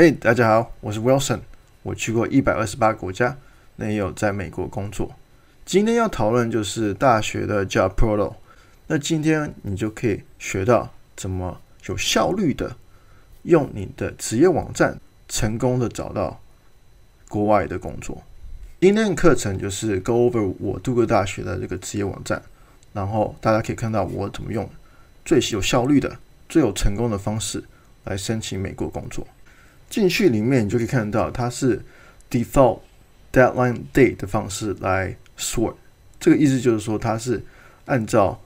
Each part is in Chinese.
嘿，大家好，我是 Wilson，我去过一百二十八个国家，那也有在美国工作。今天要讨论就是大学的 Job Portal，那今天你就可以学到怎么有效率的用你的职业网站，成功的找到国外的工作。今天的课程就是 Go over 我杜克大学的这个职业网站，然后大家可以看到我怎么用最有效率的、最有成功的方式来申请美国工作。进去里面，你就可以看到它是 default deadline date 的方式来 sort。这个意思就是说，它是按照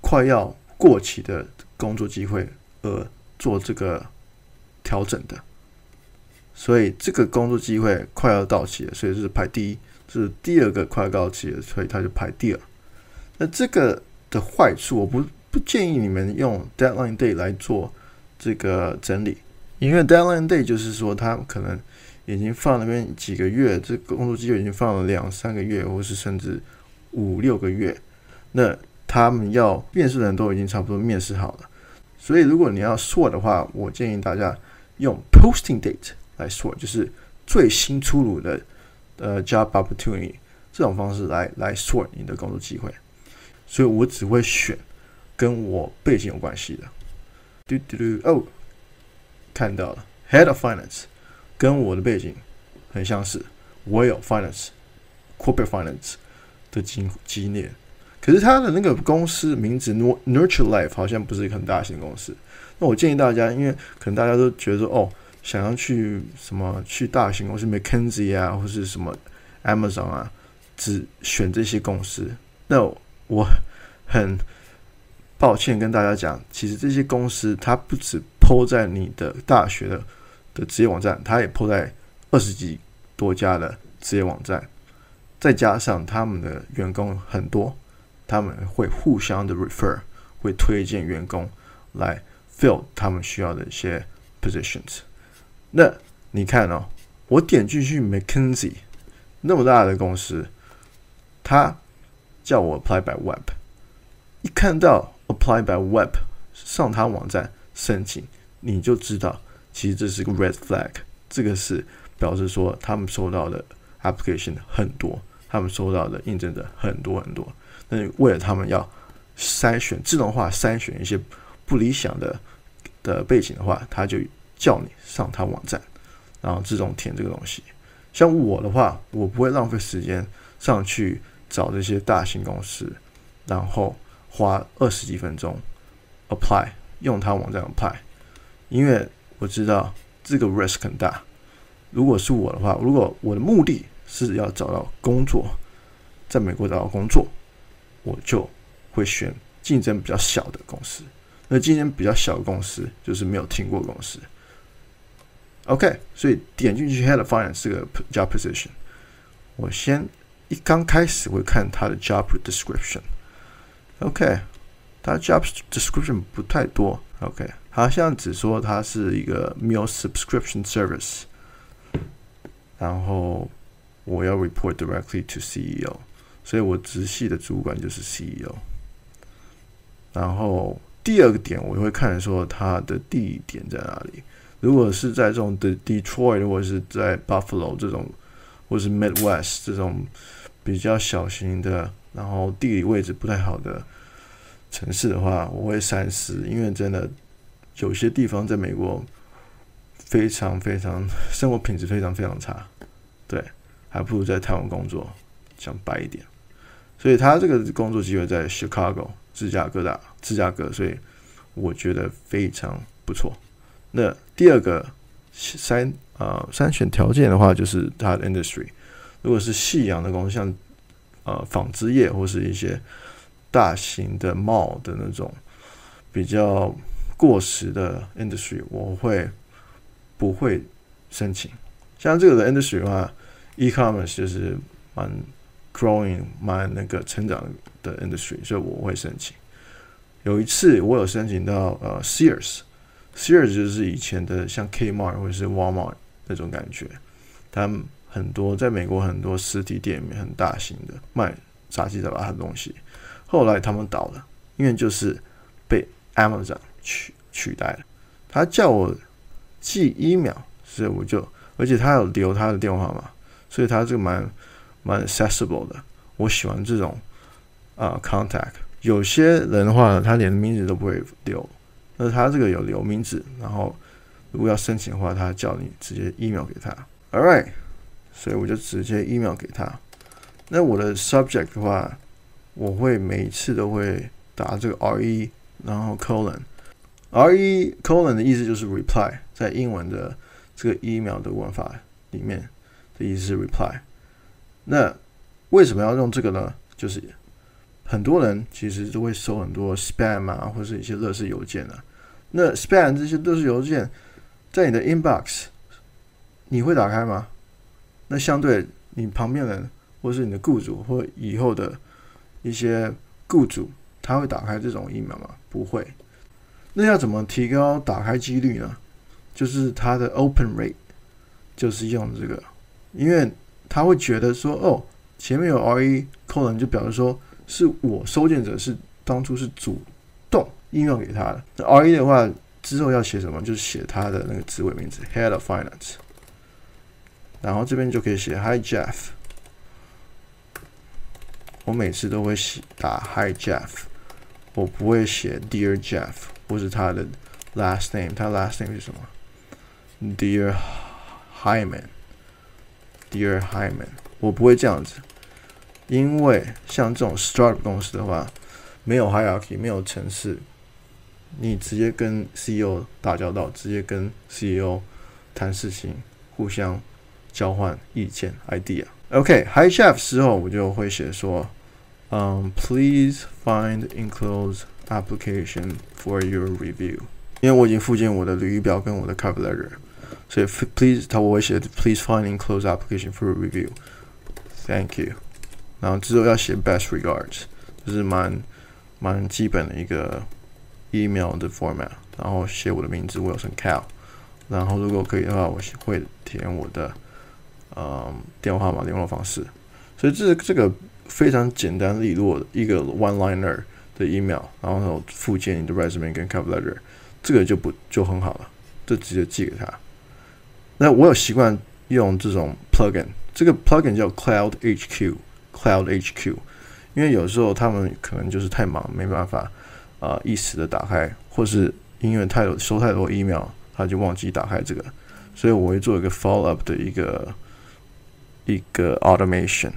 快要过期的工作机会而做这个调整的。所以这个工作机会快要到期了，所以是排第一。是第二个快要到期了，所以它就排第二。那这个的坏处，我不不建议你们用 deadline date 来做这个整理。因为 deadline day 就是说，他可能已经放那边几个月，这个工作机会已经放了两三个月，或是甚至五六个月。那他们要面试的人都已经差不多面试好了，所以如果你要 sort 的话，我建议大家用 posting date 来 sort，就是最新出炉的呃 job opportunity 这种方式来来 sort 你的工作机会。所以我只会选跟我背景有关系的。嘟嘟嘟哦。看到了，Head of Finance，跟我的背景很相似，我有 Finance，Corporate Finance 的经经验。可是他的那个公司名字 Nurture Life 好像不是一个很大型公司。那我建议大家，因为可能大家都觉得说，哦，想要去什么去大型公司，McKinsey 啊，或是什么 Amazon 啊，只选这些公司。那我很抱歉跟大家讲，其实这些公司它不止。PO 在你的大学的的职业网站，他也 PO 在二十几多家的职业网站，再加上他们的员工很多，他们会互相的 refer，会推荐员工来 fill 他们需要的一些 positions。那你看哦，我点进去 McKinsey 那么大的公司，他叫我 apply by web，一看到 apply by web 上他网站。申请，你就知道，其实这是个 red flag，这个是表示说他们收到的 application 很多，他们收到的应征者很多很多。那为了他们要筛选自动化筛选一些不理想的的背景的话，他就叫你上他网站，然后自动填这个东西。像我的话，我不会浪费时间上去找这些大型公司，然后花二十几分钟 apply。用他网站 apply，因为我知道这个 risk 很大。如果是我的话，如果我的目的是要找到工作，在美国找到工作，我就会选竞争比较小的公司。那竞争比较小的公司就是没有听过公司。OK，所以点进去 Head of Finance 这个 job position，我先一刚开始会看他的 job description。OK。它 job description 不太多，OK，好像只说它是一个 meal subscription service，然后我要 report directly to CEO，所以我直系的主管就是 CEO。然后第二个点我会看说它的地点在哪里，如果是在这种的 Detroit 或者是在 Buffalo 这种，或是 Midwest 这种比较小型的，然后地理位置不太好的。城市的话，我会三思，因为真的有些地方在美国非常非常生活品质非常非常差，对，还不如在台湾工作，讲白一点。所以他这个工作机会在 Chicago 芝加哥大芝加哥，所以我觉得非常不错。那第二个筛啊筛选条件的话，就是他的 industry，如果是夕阳的工，像呃纺织业或是一些。大型的 mall 的那种比较过时的 industry，我会不会申请？像这个的 industry 的话，e-commerce 就是蛮 growing 蛮那个成长的 industry，所以我会申请。有一次我有申请到呃 Sears，Sears 就是以前的像 Kmart 或者是 Walmart 那种感觉，他们很多在美国很多实体店里面很大型的卖杂七杂八的东西。后来他们倒了，因为就是被 Amazon 取取代了。他叫我寄 email 所以我就，而且他有留他的电话嘛，所以他这个蛮蛮 accessible 的。我喜欢这种啊、contact。有些人的话，他连名字都不会留，那他这个有留名字，然后如果要申请的话，他叫你直接 email 给他。All right，所以我就直接 email 给他。那我的 subject 的话，我会每次都会打这个 re，然后 colon，re colon 的意思就是 reply，在英文的这个 email 的文法里面的意思是 reply。那为什么要用这个呢？就是很多人其实都会收很多 spam 啊，或是一些垃圾邮件啊。那 spam 这些垃圾邮件在你的 inbox，你会打开吗？那相对你旁边人，或是你的雇主，或以后的一些雇主，他会打开这种 email 吗？不会。那要怎么提高打开几率呢？就是它的 open rate，就是用这个，因为他会觉得说，哦。前面有 re 扣人就表示说是我收件者是当初是主动 email 给他的。那 re 的话之后要写什么？就是写他的那个职位名字 head of finance。然后这边就可以写 Hi Jeff。我每次都会写打 Hi Jeff，我不会写 Dear Jeff 或是他的 last name。他 last name 是什么？Dear Hyman。Dear Hyman，我不会这样子。因为像这种 startup 公司的话，没有 hierarchy，没有程式，你直接跟 CEO 打交道，直接跟 CEO 谈事情，互相交换意见 idea。OK，Hi Jeff 之后我就会写说，嗯、um，Please find enclosed application for your review。因为我已经附件我的履历表跟我的 cover letter，所以 Please 他我会写 Please find enclosed application for your review。Thank you。然后之后要写 best regards，就是蛮蛮基本的一个 email 的 format。然后写我的名字 Wilson Cal。然后如果可以的话，我会填我的 嗯电话号码、联络方式。所以这这个非常简单利落的一个 one liner 的 email，然后附件你的 resume 跟 cover letter，这个就不就很好了，就直接寄给他。那我有习惯用这种 plugin，这个 plugin 叫 Cloud HQ。Cloud HQ，因为有时候他们可能就是太忙，没办法啊、一时的打开，或是因为太多收太多 email，他就忘记打开这个，所以我会做一个 follow up 的一个一个 automation。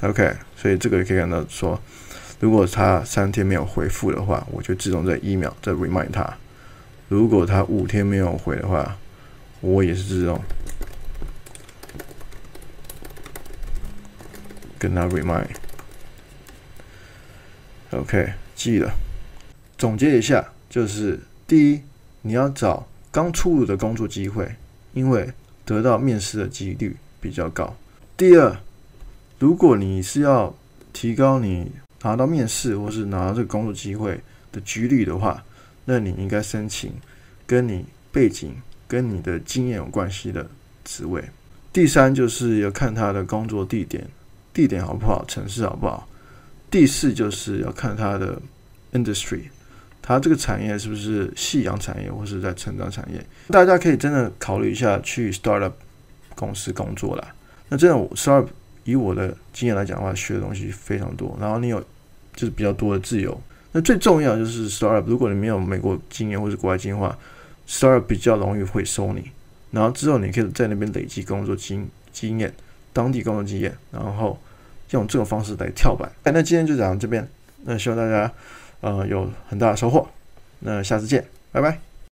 OK，所以这个可以看到说，如果他三天没有回复的话，我就自动在 email 再 remind 他；如果他五天没有回的话，我也是自动。跟他 remind，OK，记了。总结一下，就是第一，你要找刚出炉的工作机会，因为得到面试的几率比较高。第二，如果你是要提高你拿到面试或是拿到这个工作机会的几率的话，那你应该申请跟你背景跟你的经验有关系的职位。第三，就是要看他的工作地点。地点好不好，城市好不好？第四就是要看他的 industry，它这个产业是不是夕阳产业或是在成长产业？大家可以真的考虑一下去 startup 公司工作啦。那真的 startup 以我的经验来讲的话，学的东西非常多，然后你有就是比较多的自由。那最重要就是 startup，如果你没有美国经验或是国外经验的话，startup 比较容易会收你，然后之后你可以在那边累积工作经经验。当地工作经验，然后用这种方式来跳板。哎，那今天就讲到这边，那希望大家呃有很大的收获。那下次见，拜拜。